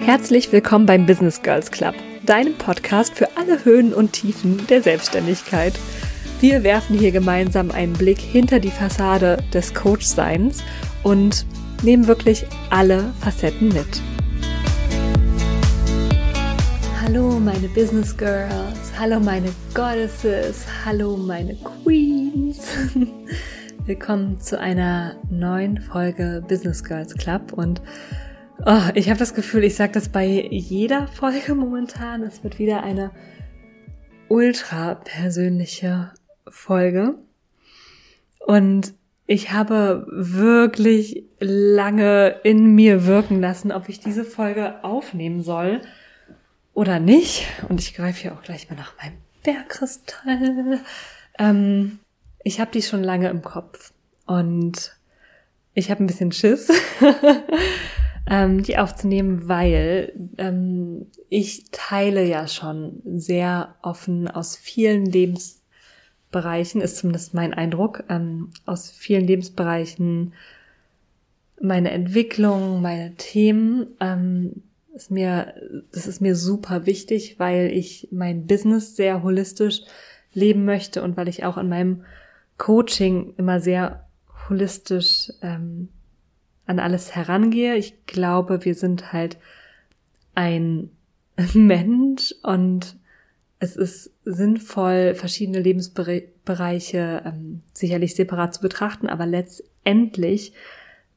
Herzlich willkommen beim Business Girls Club, deinem Podcast für alle Höhen und Tiefen der Selbstständigkeit. Wir werfen hier gemeinsam einen Blick hinter die Fassade des Coach-Seins und nehmen wirklich alle Facetten mit. Hallo meine Business Girls, hallo meine Goddesses, hallo meine Queens. Willkommen zu einer neuen Folge Business Girls Club und Oh, ich habe das Gefühl, ich sage das bei jeder Folge momentan. Es wird wieder eine ultra persönliche Folge. Und ich habe wirklich lange in mir wirken lassen, ob ich diese Folge aufnehmen soll oder nicht. Und ich greife hier auch gleich mal nach meinem Bergkristall. Ähm, ich habe die schon lange im Kopf und ich habe ein bisschen Schiss. ähm, die aufzunehmen, weil ähm, ich teile ja schon sehr offen aus vielen Lebensbereichen, ist zumindest mein Eindruck, ähm, aus vielen Lebensbereichen meine Entwicklung, meine Themen. Ist mir, das ist mir super wichtig, weil ich mein Business sehr holistisch leben möchte und weil ich auch in meinem Coaching immer sehr holistisch ähm, an alles herangehe. Ich glaube, wir sind halt ein Mensch und es ist sinnvoll, verschiedene Lebensbereiche ähm, sicherlich separat zu betrachten, aber letztendlich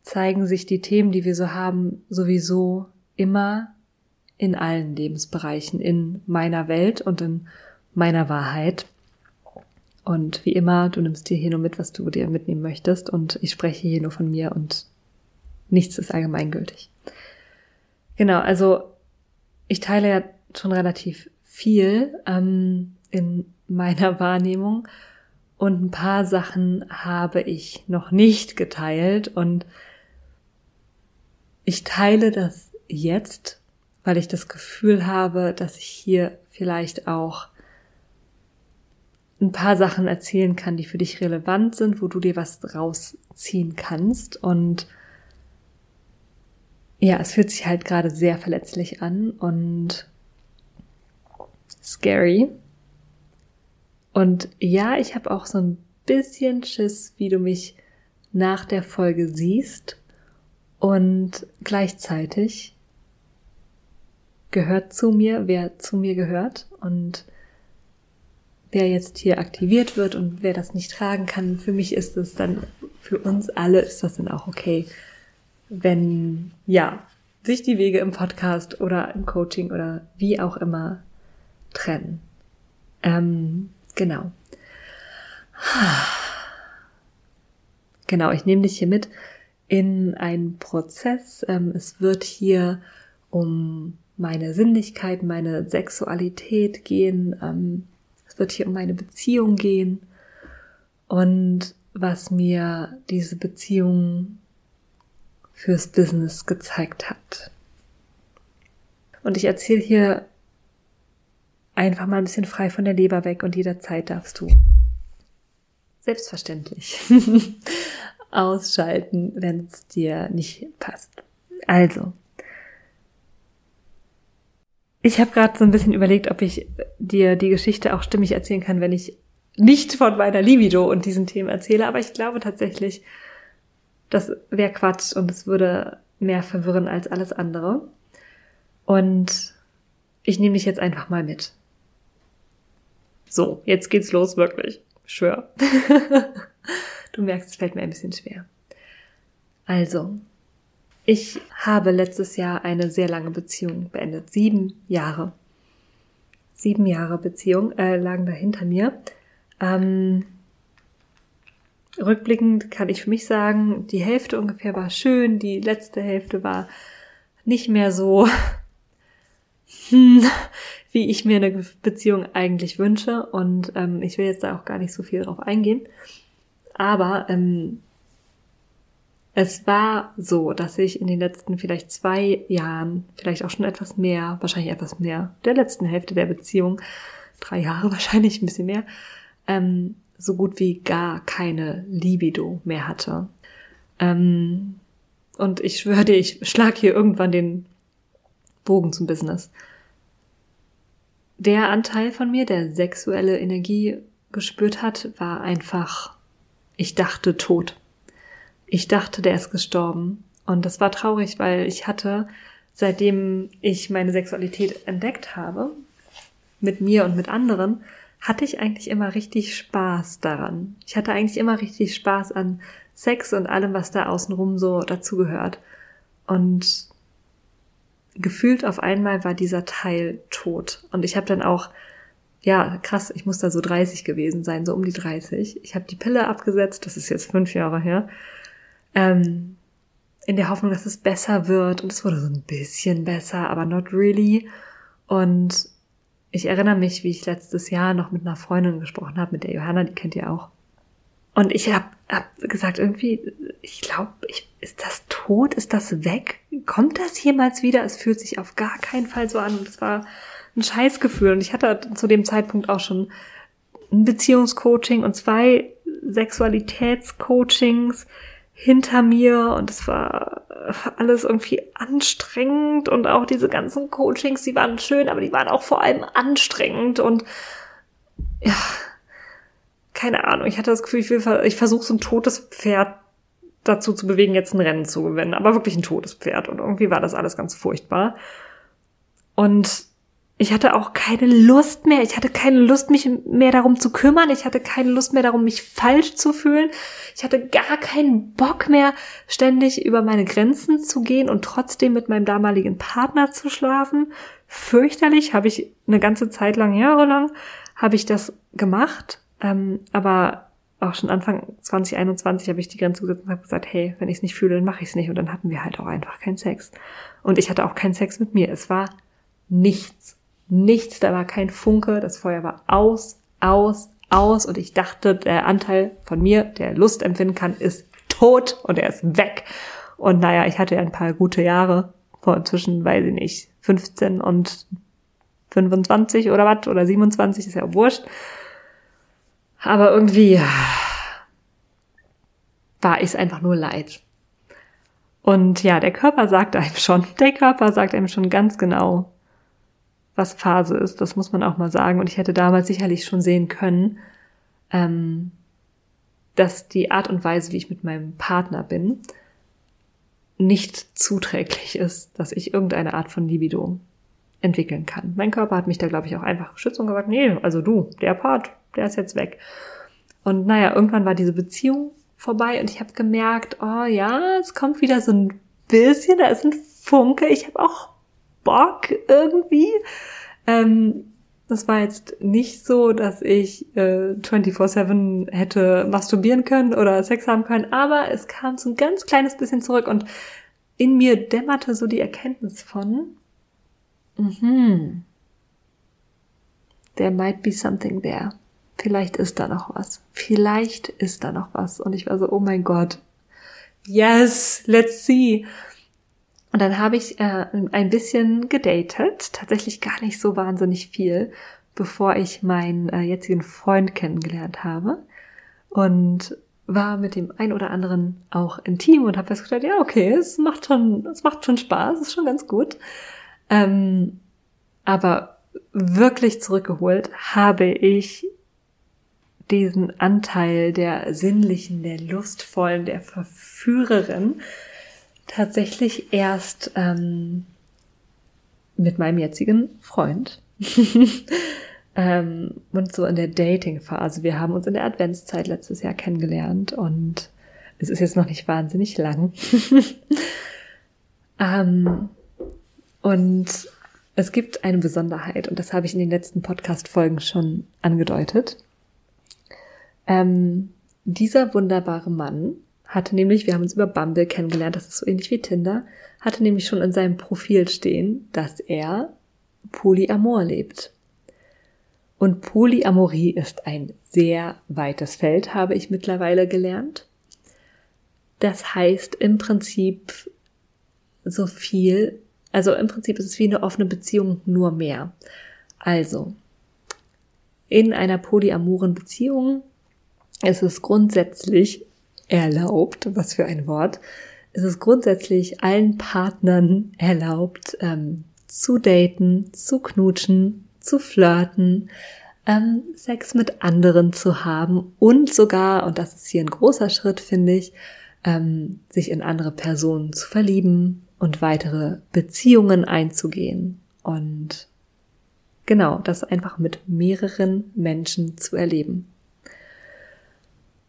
zeigen sich die Themen, die wir so haben, sowieso immer in allen Lebensbereichen, in meiner Welt und in meiner Wahrheit. Und wie immer, du nimmst dir hier nur mit, was du dir mitnehmen möchtest. Und ich spreche hier nur von mir und nichts ist allgemeingültig. Genau, also ich teile ja schon relativ viel ähm, in meiner Wahrnehmung und ein paar Sachen habe ich noch nicht geteilt und ich teile das jetzt, weil ich das Gefühl habe, dass ich hier vielleicht auch ein paar Sachen erzählen kann, die für dich relevant sind, wo du dir was rausziehen kannst und ja, es fühlt sich halt gerade sehr verletzlich an und scary. Und ja, ich habe auch so ein bisschen Schiss, wie du mich nach der Folge siehst. Und gleichzeitig gehört zu mir, wer zu mir gehört und wer jetzt hier aktiviert wird und wer das nicht tragen kann. Für mich ist es dann, für uns alle ist das dann auch okay wenn, ja, sich die Wege im Podcast oder im Coaching oder wie auch immer trennen. Ähm, genau. Genau, ich nehme dich hier mit in einen Prozess. Ähm, es wird hier um meine Sinnlichkeit, meine Sexualität gehen. Ähm, es wird hier um meine Beziehung gehen und was mir diese Beziehung fürs Business gezeigt hat. Und ich erzähle hier einfach mal ein bisschen frei von der Leber weg und jederzeit darfst du selbstverständlich ausschalten, wenn es dir nicht passt. Also, ich habe gerade so ein bisschen überlegt, ob ich dir die Geschichte auch stimmig erzählen kann, wenn ich nicht von meiner Libido und diesen Themen erzähle, aber ich glaube tatsächlich, das wäre Quatsch und es würde mehr verwirren als alles andere. Und ich nehme dich jetzt einfach mal mit. So, jetzt geht's los, wirklich. Schwör. du merkst, es fällt mir ein bisschen schwer. Also, ich habe letztes Jahr eine sehr lange Beziehung beendet. Sieben Jahre. Sieben Jahre Beziehung äh, lagen da hinter mir. Ähm, Rückblickend kann ich für mich sagen, die Hälfte ungefähr war schön, die letzte Hälfte war nicht mehr so, hm, wie ich mir eine Beziehung eigentlich wünsche. Und ähm, ich will jetzt da auch gar nicht so viel drauf eingehen. Aber ähm, es war so, dass ich in den letzten vielleicht zwei Jahren, vielleicht auch schon etwas mehr, wahrscheinlich etwas mehr, der letzten Hälfte der Beziehung, drei Jahre wahrscheinlich ein bisschen mehr, ähm, so gut wie gar keine Libido mehr hatte. Ähm, und ich schwöre dir, ich schlag hier irgendwann den Bogen zum Business. Der Anteil von mir, der sexuelle Energie gespürt hat, war einfach, ich dachte tot. Ich dachte, der ist gestorben. Und das war traurig, weil ich hatte, seitdem ich meine Sexualität entdeckt habe, mit mir und mit anderen, hatte ich eigentlich immer richtig Spaß daran. Ich hatte eigentlich immer richtig Spaß an Sex und allem, was da außenrum so dazugehört. Und gefühlt auf einmal war dieser Teil tot. Und ich habe dann auch, ja, krass, ich muss da so 30 gewesen sein, so um die 30. Ich habe die Pille abgesetzt, das ist jetzt fünf Jahre her, ähm, in der Hoffnung, dass es besser wird. Und es wurde so ein bisschen besser, aber not really. Und ich erinnere mich, wie ich letztes Jahr noch mit einer Freundin gesprochen habe, mit der Johanna, die kennt ihr auch. Und ich habe hab gesagt, irgendwie, ich glaube, ist das tot? Ist das weg? Kommt das jemals wieder? Es fühlt sich auf gar keinen Fall so an. Und es war ein Scheißgefühl. Und ich hatte zu dem Zeitpunkt auch schon ein Beziehungscoaching und zwei Sexualitätscoachings hinter mir und es war alles irgendwie anstrengend und auch diese ganzen Coachings, die waren schön, aber die waren auch vor allem anstrengend und ja, keine Ahnung, ich hatte das Gefühl, ich, will, ich versuche so ein totes Pferd dazu zu bewegen, jetzt ein Rennen zu gewinnen, aber wirklich ein totes Pferd. Und irgendwie war das alles ganz furchtbar. Und ich hatte auch keine Lust mehr. Ich hatte keine Lust, mich mehr darum zu kümmern. Ich hatte keine Lust mehr darum, mich falsch zu fühlen. Ich hatte gar keinen Bock mehr, ständig über meine Grenzen zu gehen und trotzdem mit meinem damaligen Partner zu schlafen. Fürchterlich habe ich eine ganze Zeit lang, jahrelang, habe ich das gemacht. Ähm, aber auch schon Anfang 2021 habe ich die Grenze gesetzt und habe gesagt, hey, wenn ich es nicht fühle, dann mache ich es nicht. Und dann hatten wir halt auch einfach keinen Sex. Und ich hatte auch keinen Sex mit mir. Es war nichts. Nichts, da war kein Funke. Das Feuer war aus, aus, aus. Und ich dachte, der Anteil von mir, der Lust empfinden kann, ist tot und er ist weg. Und naja, ich hatte ja ein paar gute Jahre vor zwischen, weiß ich nicht, 15 und 25 oder was, oder 27, ist ja wurscht. Aber irgendwie war ich einfach nur leid. Und ja, der Körper sagt einem schon, der Körper sagt einem schon ganz genau, was Phase ist. Das muss man auch mal sagen. Und ich hätte damals sicherlich schon sehen können, ähm, dass die Art und Weise, wie ich mit meinem Partner bin, nicht zuträglich ist, dass ich irgendeine Art von Libido entwickeln kann. Mein Körper hat mich da, glaube ich, auch einfach geschützt und gesagt, nee, also du, der Part, der ist jetzt weg. Und naja, irgendwann war diese Beziehung vorbei und ich habe gemerkt, oh ja, es kommt wieder so ein bisschen, da ist ein Funke, ich habe auch Bock irgendwie. Ähm, das war jetzt nicht so, dass ich äh, 24-7 hätte masturbieren können oder Sex haben können, aber es kam so ein ganz kleines bisschen zurück und in mir dämmerte so die Erkenntnis von, mhm, there might be something there vielleicht ist da noch was. Vielleicht ist da noch was. Und ich war so, oh mein Gott. Yes, let's see. Und dann habe ich äh, ein bisschen gedatet, tatsächlich gar nicht so wahnsinnig viel, bevor ich meinen äh, jetzigen Freund kennengelernt habe. Und war mit dem ein oder anderen auch intim und habe festgestellt, ja, okay, es macht schon, es macht schon Spaß, ist schon ganz gut. Ähm, aber wirklich zurückgeholt habe ich diesen Anteil der sinnlichen, der lustvollen, der Verführerin tatsächlich erst ähm, mit meinem jetzigen Freund. ähm, und so in der Dating-Phase. Wir haben uns in der Adventszeit letztes Jahr kennengelernt und es ist jetzt noch nicht wahnsinnig lang. ähm, und es gibt eine Besonderheit und das habe ich in den letzten Podcast-Folgen schon angedeutet. Ähm, dieser wunderbare Mann hatte nämlich, wir haben uns über Bumble kennengelernt, das ist so ähnlich wie Tinder, hatte nämlich schon in seinem Profil stehen, dass er Polyamor lebt. Und Polyamorie ist ein sehr weites Feld, habe ich mittlerweile gelernt. Das heißt im Prinzip so viel, also im Prinzip ist es wie eine offene Beziehung, nur mehr. Also, in einer polyamoren Beziehung es ist grundsätzlich erlaubt, was für ein Wort, es ist grundsätzlich allen Partnern erlaubt, ähm, zu daten, zu knutschen, zu flirten, ähm, Sex mit anderen zu haben und sogar, und das ist hier ein großer Schritt, finde ich, ähm, sich in andere Personen zu verlieben und weitere Beziehungen einzugehen. Und genau, das einfach mit mehreren Menschen zu erleben.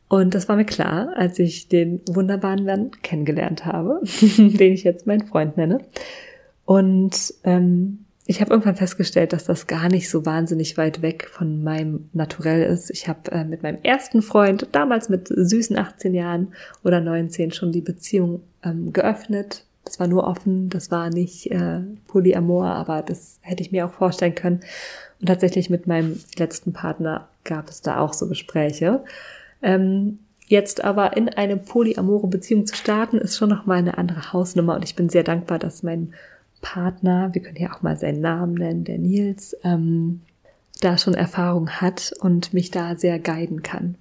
Und das war mir klar, als ich den wunderbaren Mann kennengelernt habe, den ich jetzt meinen Freund nenne. Und ähm, ich habe irgendwann festgestellt, dass das gar nicht so wahnsinnig weit weg von meinem Naturell ist. Ich habe äh, mit meinem ersten Freund, damals mit süßen 18 Jahren oder 19, schon die Beziehung ähm, geöffnet. Das war nur offen, das war nicht äh, Polyamor, aber das hätte ich mir auch vorstellen können. Und tatsächlich mit meinem letzten Partner gab es da auch so Gespräche. Ähm, jetzt aber in eine polyamore Beziehung zu starten, ist schon nochmal eine andere Hausnummer und ich bin sehr dankbar, dass mein Partner, wir können ja auch mal seinen Namen nennen, der Nils, ähm, da schon Erfahrung hat und mich da sehr guiden kann.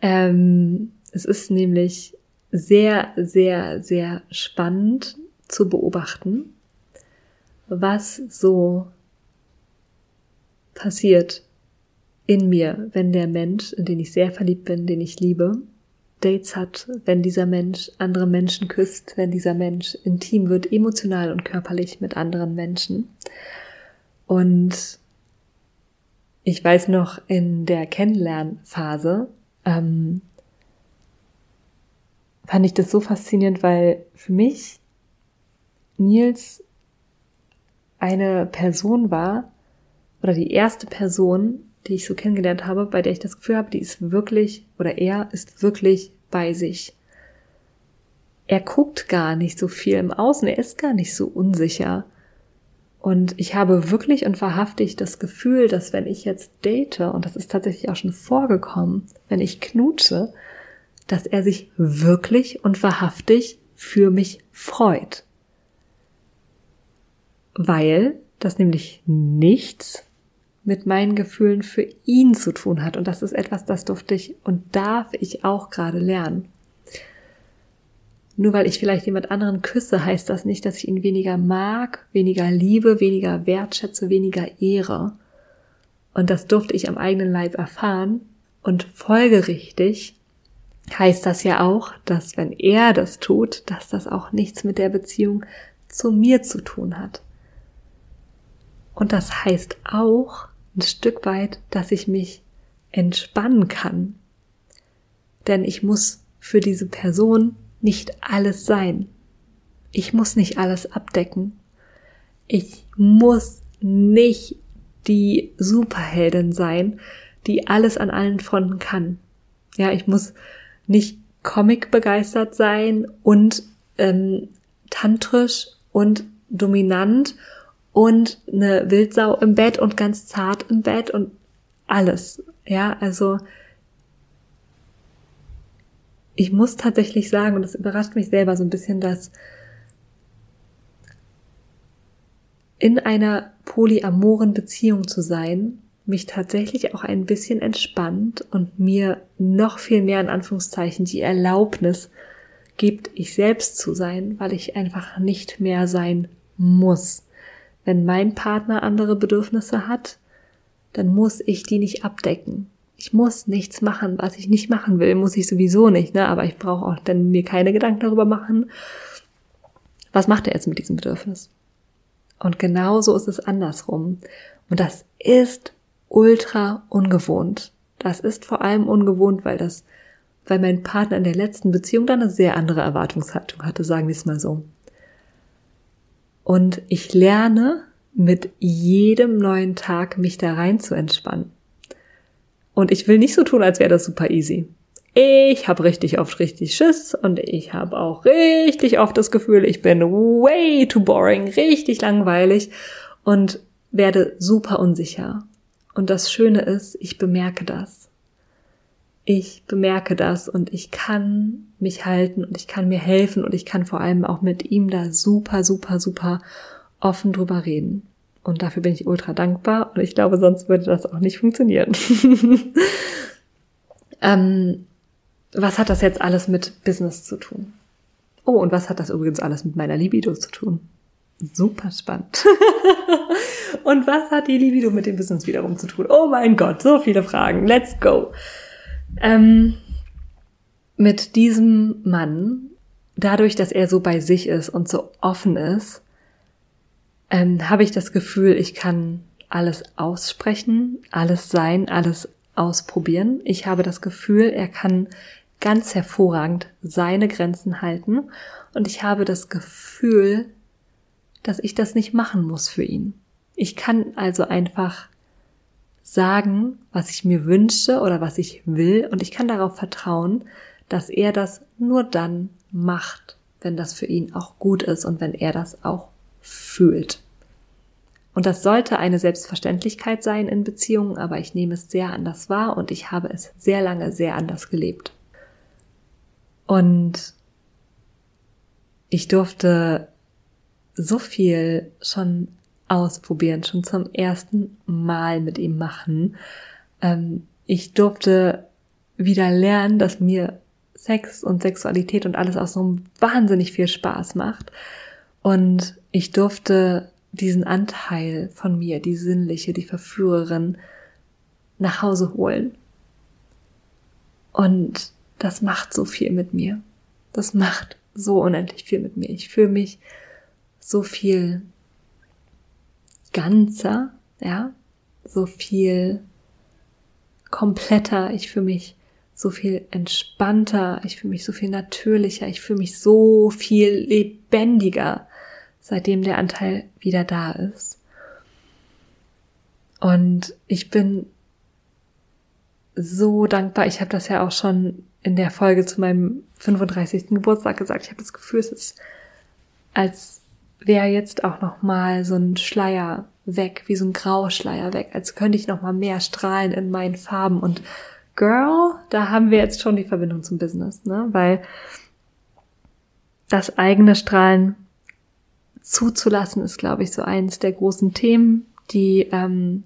Ähm, es ist nämlich sehr, sehr, sehr spannend zu beobachten, was so passiert, in mir, wenn der Mensch, in den ich sehr verliebt bin, den ich liebe, Dates hat, wenn dieser Mensch andere Menschen küsst, wenn dieser Mensch intim wird, emotional und körperlich mit anderen Menschen. Und ich weiß noch in der Kennenlernphase, ähm, fand ich das so faszinierend, weil für mich Nils eine Person war oder die erste Person, die ich so kennengelernt habe, bei der ich das Gefühl habe, die ist wirklich oder er ist wirklich bei sich. Er guckt gar nicht so viel im Außen, er ist gar nicht so unsicher. Und ich habe wirklich und wahrhaftig das Gefühl, dass wenn ich jetzt date, und das ist tatsächlich auch schon vorgekommen, wenn ich knutsche, dass er sich wirklich und wahrhaftig für mich freut. Weil das nämlich nichts mit meinen Gefühlen für ihn zu tun hat. Und das ist etwas, das durfte ich und darf ich auch gerade lernen. Nur weil ich vielleicht jemand anderen küsse, heißt das nicht, dass ich ihn weniger mag, weniger liebe, weniger wertschätze, weniger ehre. Und das durfte ich am eigenen Leib erfahren. Und folgerichtig heißt das ja auch, dass wenn er das tut, dass das auch nichts mit der Beziehung zu mir zu tun hat. Und das heißt auch, ein Stück weit, dass ich mich entspannen kann. Denn ich muss für diese Person nicht alles sein. Ich muss nicht alles abdecken. Ich muss nicht die Superheldin sein, die alles an allen Fronten kann. Ja, ich muss nicht Comic begeistert sein und ähm, tantrisch und dominant und eine Wildsau im Bett und ganz zart im Bett und alles. Ja, also ich muss tatsächlich sagen, und das überrascht mich selber so ein bisschen, dass in einer polyamoren Beziehung zu sein, mich tatsächlich auch ein bisschen entspannt und mir noch viel mehr in Anführungszeichen die Erlaubnis gibt, ich selbst zu sein, weil ich einfach nicht mehr sein muss. Wenn mein Partner andere Bedürfnisse hat, dann muss ich die nicht abdecken. Ich muss nichts machen, was ich nicht machen will, muss ich sowieso nicht, ne? Aber ich brauche auch dann mir keine Gedanken darüber machen, was macht er jetzt mit diesem Bedürfnis? Und genauso ist es andersrum. Und das ist ultra ungewohnt. Das ist vor allem ungewohnt, weil das, weil mein Partner in der letzten Beziehung dann eine sehr andere Erwartungshaltung hatte, sagen wir es mal so. Und ich lerne mit jedem neuen Tag mich da rein zu entspannen. Und ich will nicht so tun, als wäre das super easy. Ich habe richtig oft richtig Schiss und ich habe auch richtig oft das Gefühl, ich bin way too boring, richtig langweilig und werde super unsicher. Und das Schöne ist, ich bemerke das ich bemerke das und ich kann mich halten und ich kann mir helfen und ich kann vor allem auch mit ihm da super, super, super offen drüber reden. Und dafür bin ich ultra dankbar. Und ich glaube, sonst würde das auch nicht funktionieren. ähm, was hat das jetzt alles mit Business zu tun? Oh, und was hat das übrigens alles mit meiner Libido zu tun? Super spannend. und was hat die Libido mit dem Business wiederum zu tun? Oh mein Gott, so viele Fragen. Let's go. Ähm, mit diesem Mann, dadurch, dass er so bei sich ist und so offen ist, ähm, habe ich das Gefühl, ich kann alles aussprechen, alles sein, alles ausprobieren. Ich habe das Gefühl, er kann ganz hervorragend seine Grenzen halten und ich habe das Gefühl, dass ich das nicht machen muss für ihn. Ich kann also einfach sagen, was ich mir wünsche oder was ich will und ich kann darauf vertrauen, dass er das nur dann macht, wenn das für ihn auch gut ist und wenn er das auch fühlt. Und das sollte eine Selbstverständlichkeit sein in Beziehungen, aber ich nehme es sehr anders wahr und ich habe es sehr lange sehr anders gelebt. Und ich durfte so viel schon ausprobieren, schon zum ersten Mal mit ihm machen. Ähm, ich durfte wieder lernen, dass mir Sex und Sexualität und alles auch so wahnsinnig viel Spaß macht. Und ich durfte diesen Anteil von mir, die sinnliche, die Verführerin, nach Hause holen. Und das macht so viel mit mir. Das macht so unendlich viel mit mir. Ich fühle mich so viel ganzer, ja, so viel kompletter. Ich fühle mich so viel entspannter, ich fühle mich so viel natürlicher, ich fühle mich so viel lebendiger, seitdem der Anteil wieder da ist. Und ich bin so dankbar. Ich habe das ja auch schon in der Folge zu meinem 35. Geburtstag gesagt. Ich habe das Gefühl, es ist, als wäre jetzt auch noch mal so ein Schleier weg, wie so ein Grauschleier weg, als könnte ich noch mal mehr strahlen in meinen Farben und Girl, da haben wir jetzt schon die Verbindung zum Business, ne? Weil das eigene Strahlen zuzulassen ist, glaube ich, so eins der großen Themen, die ähm,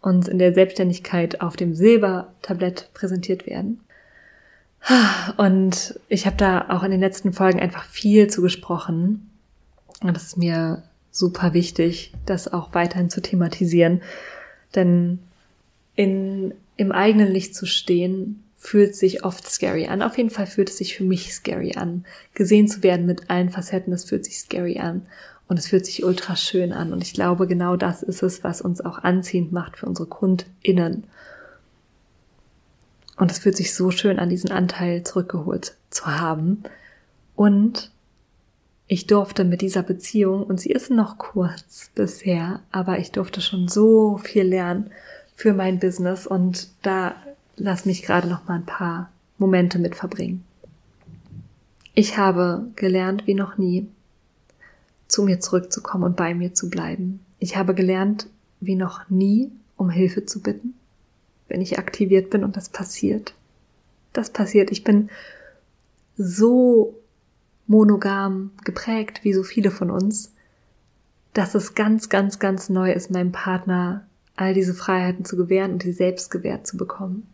uns in der Selbstständigkeit auf dem Silbertablett präsentiert werden. Und ich habe da auch in den letzten Folgen einfach viel zu gesprochen. Und das ist mir super wichtig, das auch weiterhin zu thematisieren. Denn in im eigenen Licht zu stehen, fühlt sich oft scary an. Auf jeden Fall fühlt es sich für mich scary an. Gesehen zu werden mit allen Facetten, das fühlt sich scary an. Und es fühlt sich ultra schön an. Und ich glaube, genau das ist es, was uns auch anziehend macht für unsere KundInnen. Und es fühlt sich so schön an, diesen Anteil zurückgeholt zu haben. Und ich durfte mit dieser Beziehung, und sie ist noch kurz bisher, aber ich durfte schon so viel lernen für mein Business und da lass mich gerade noch mal ein paar Momente mit verbringen. Ich habe gelernt wie noch nie, zu mir zurückzukommen und bei mir zu bleiben. Ich habe gelernt wie noch nie, um Hilfe zu bitten, wenn ich aktiviert bin und das passiert. Das passiert. Ich bin so monogam geprägt wie so viele von uns, dass es ganz, ganz, ganz neu ist, meinem Partner all diese Freiheiten zu gewähren und die selbst gewährt zu bekommen.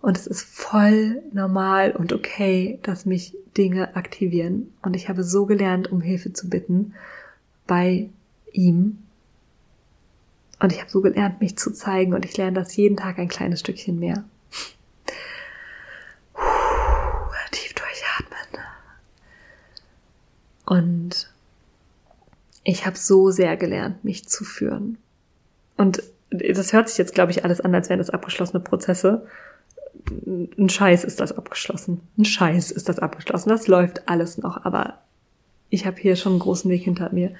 Und es ist voll normal und okay, dass mich Dinge aktivieren. Und ich habe so gelernt, um Hilfe zu bitten bei ihm. Und ich habe so gelernt, mich zu zeigen. Und ich lerne das jeden Tag ein kleines Stückchen mehr. Und ich habe so sehr gelernt, mich zu führen. Und das hört sich jetzt, glaube ich, alles an, als wären das abgeschlossene Prozesse. Ein Scheiß ist das abgeschlossen. Ein Scheiß ist das abgeschlossen. Das läuft alles noch, aber ich habe hier schon einen großen Weg hinter mir.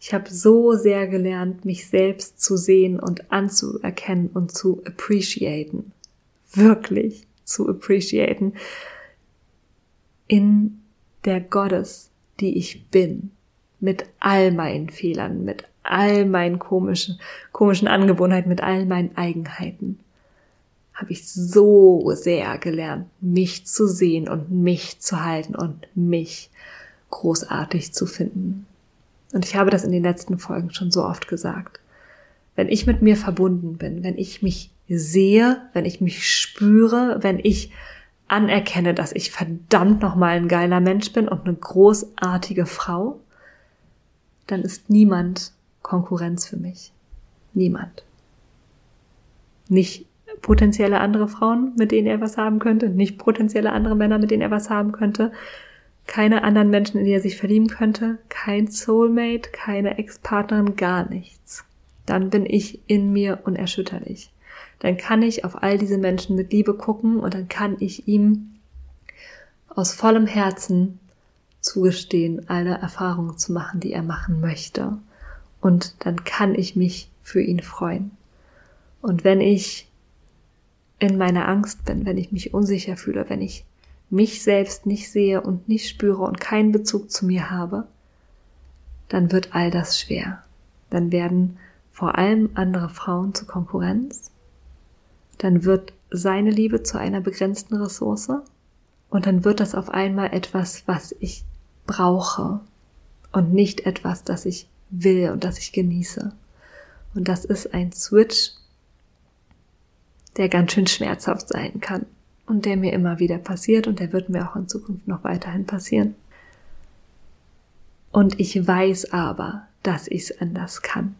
Ich habe so sehr gelernt, mich selbst zu sehen und anzuerkennen und zu appreciaten. Wirklich zu appreciaten. In der Gottes, die ich bin. Mit all meinen Fehlern, mit all meinen komischen, komischen Angewohnheiten, mit all meinen Eigenheiten, habe ich so sehr gelernt, mich zu sehen und mich zu halten und mich großartig zu finden. Und ich habe das in den letzten Folgen schon so oft gesagt. wenn ich mit mir verbunden bin, wenn ich mich sehe, wenn ich mich spüre, wenn ich anerkenne, dass ich verdammt nochmal ein geiler Mensch bin und eine großartige Frau, dann ist niemand Konkurrenz für mich. Niemand. Nicht potenzielle andere Frauen, mit denen er was haben könnte, nicht potenzielle andere Männer, mit denen er was haben könnte, keine anderen Menschen, in die er sich verlieben könnte, kein Soulmate, keine Ex-Partnerin, gar nichts. Dann bin ich in mir unerschütterlich. Dann kann ich auf all diese Menschen mit Liebe gucken und dann kann ich ihm aus vollem Herzen zugestehen, alle Erfahrungen zu machen, die er machen möchte. Und dann kann ich mich für ihn freuen. Und wenn ich in meiner Angst bin, wenn ich mich unsicher fühle, wenn ich mich selbst nicht sehe und nicht spüre und keinen Bezug zu mir habe, dann wird all das schwer. Dann werden vor allem andere Frauen zur Konkurrenz. Dann wird seine Liebe zu einer begrenzten Ressource. Und dann wird das auf einmal etwas, was ich brauche und nicht etwas, das ich will und das ich genieße. Und das ist ein Switch, der ganz schön schmerzhaft sein kann und der mir immer wieder passiert und der wird mir auch in Zukunft noch weiterhin passieren. Und ich weiß aber, dass ich es anders kann.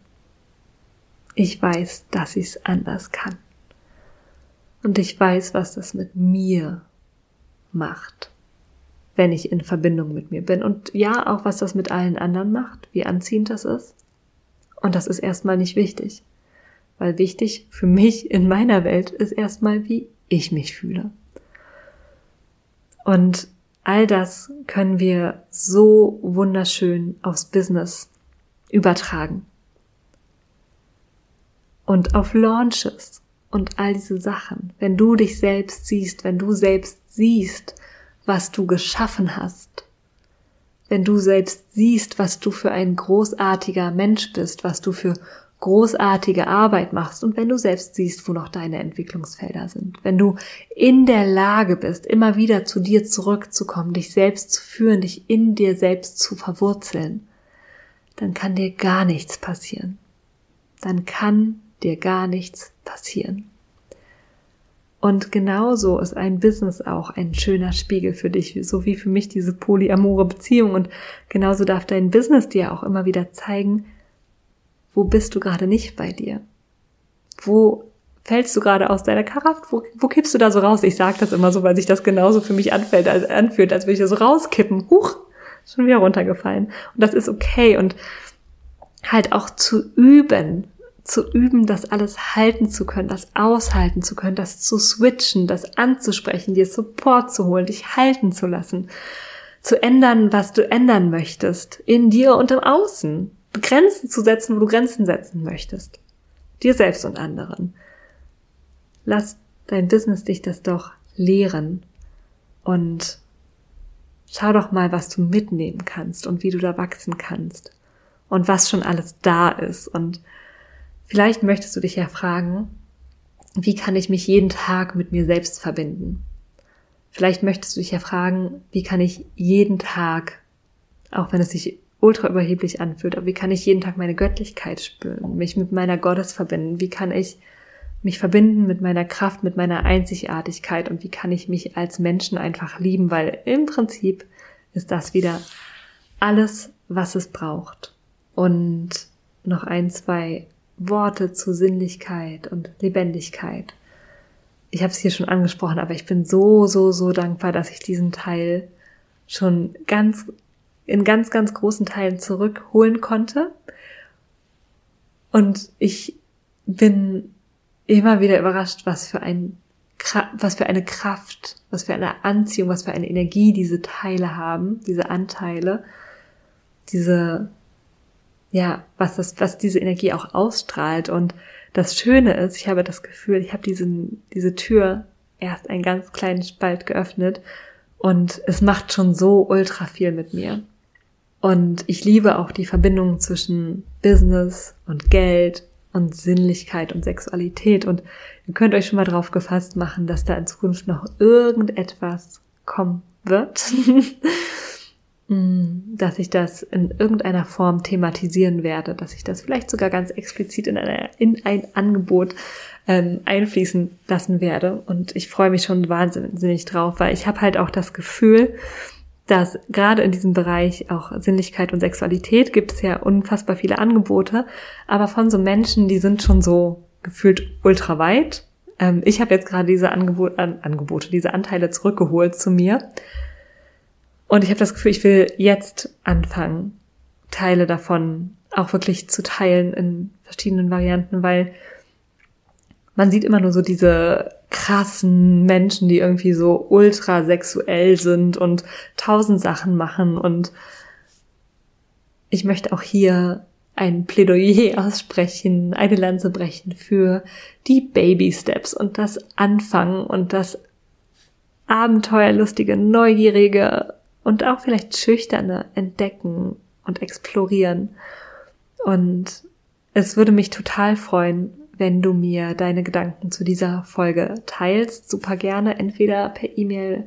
Ich weiß, dass ich es anders kann. Und ich weiß, was das mit mir macht, wenn ich in Verbindung mit mir bin. Und ja, auch was das mit allen anderen macht, wie anziehend das ist. Und das ist erstmal nicht wichtig. Weil wichtig für mich in meiner Welt ist erstmal, wie ich mich fühle. Und all das können wir so wunderschön aufs Business übertragen. Und auf Launches und all diese Sachen. Wenn du dich selbst siehst, wenn du selbst siehst, was du geschaffen hast, wenn du selbst siehst, was du für ein großartiger Mensch bist, was du für großartige Arbeit machst und wenn du selbst siehst, wo noch deine Entwicklungsfelder sind, wenn du in der Lage bist, immer wieder zu dir zurückzukommen, dich selbst zu führen, dich in dir selbst zu verwurzeln, dann kann dir gar nichts passieren. Dann kann dir gar nichts passieren. Und genauso ist ein Business auch ein schöner Spiegel für dich, so wie für mich diese polyamore Beziehung. Und genauso darf dein Business dir auch immer wieder zeigen, wo bist du gerade nicht bei dir? Wo fällst du gerade aus deiner Kraft? Wo, wo kippst du da so raus? Ich sage das immer so, weil sich das genauso für mich anfällt, als, anfühlt, als würde ich das so rauskippen. Huch, schon wieder runtergefallen. Und das ist okay. Und halt auch zu üben, zu üben, das alles halten zu können, das aushalten zu können, das zu switchen, das anzusprechen, dir Support zu holen, dich halten zu lassen, zu ändern, was du ändern möchtest, in dir und im Außen. Grenzen zu setzen, wo du Grenzen setzen möchtest. Dir selbst und anderen. Lass dein Business dich das doch lehren und schau doch mal, was du mitnehmen kannst und wie du da wachsen kannst und was schon alles da ist. Und vielleicht möchtest du dich ja fragen, wie kann ich mich jeden Tag mit mir selbst verbinden? Vielleicht möchtest du dich ja fragen, wie kann ich jeden Tag, auch wenn es sich ultra überheblich anfühlt. Aber wie kann ich jeden Tag meine Göttlichkeit spüren, mich mit meiner Gottes verbinden? Wie kann ich mich verbinden mit meiner Kraft, mit meiner Einzigartigkeit und wie kann ich mich als Menschen einfach lieben? Weil im Prinzip ist das wieder alles, was es braucht. Und noch ein, zwei Worte zu Sinnlichkeit und Lebendigkeit. Ich habe es hier schon angesprochen, aber ich bin so, so, so dankbar, dass ich diesen Teil schon ganz in ganz, ganz großen Teilen zurückholen konnte. Und ich bin immer wieder überrascht, was für ein, was für eine Kraft, was für eine Anziehung, was für eine Energie diese Teile haben, diese Anteile, diese, ja, was das, was diese Energie auch ausstrahlt. Und das Schöne ist, ich habe das Gefühl, ich habe diesen, diese Tür erst einen ganz kleinen Spalt geöffnet und es macht schon so ultra viel mit mir. Und ich liebe auch die Verbindung zwischen Business und Geld und Sinnlichkeit und Sexualität. Und ihr könnt euch schon mal drauf gefasst machen, dass da in Zukunft noch irgendetwas kommen wird. mm, dass ich das in irgendeiner Form thematisieren werde, dass ich das vielleicht sogar ganz explizit in, eine, in ein Angebot ähm, einfließen lassen werde. Und ich freue mich schon wahnsinnig drauf, weil ich habe halt auch das Gefühl, dass gerade in diesem Bereich auch Sinnlichkeit und Sexualität gibt es ja unfassbar viele Angebote, aber von so Menschen, die sind schon so gefühlt ultra weit. Ähm, ich habe jetzt gerade diese Angebot, an, Angebote, diese Anteile zurückgeholt zu mir. Und ich habe das Gefühl, ich will jetzt anfangen, Teile davon auch wirklich zu teilen in verschiedenen Varianten, weil man sieht immer nur so diese krassen Menschen, die irgendwie so ultra sexuell sind und tausend Sachen machen. Und ich möchte auch hier ein Plädoyer aussprechen, eine Lanze brechen für die Baby Steps und das Anfangen und das abenteuerlustige, neugierige und auch vielleicht schüchterne Entdecken und Explorieren. Und es würde mich total freuen, wenn du mir deine Gedanken zu dieser Folge teilst. Super gerne, entweder per E-Mail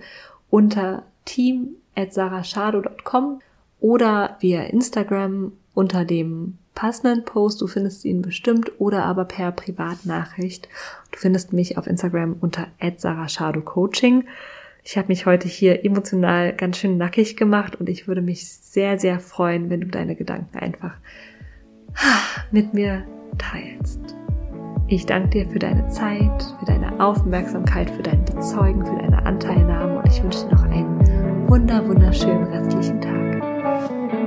unter team.sarashado.com oder via Instagram unter dem passenden Post. Du findest ihn bestimmt oder aber per Privatnachricht. Du findest mich auf Instagram unter @sarashadocoaching. Ich habe mich heute hier emotional ganz schön nackig gemacht und ich würde mich sehr, sehr freuen, wenn du deine Gedanken einfach mit mir teilst. Ich danke dir für deine Zeit, für deine Aufmerksamkeit, für dein Bezeugen, für deine Anteilnahme und ich wünsche dir noch einen wunder, wunderschönen restlichen Tag.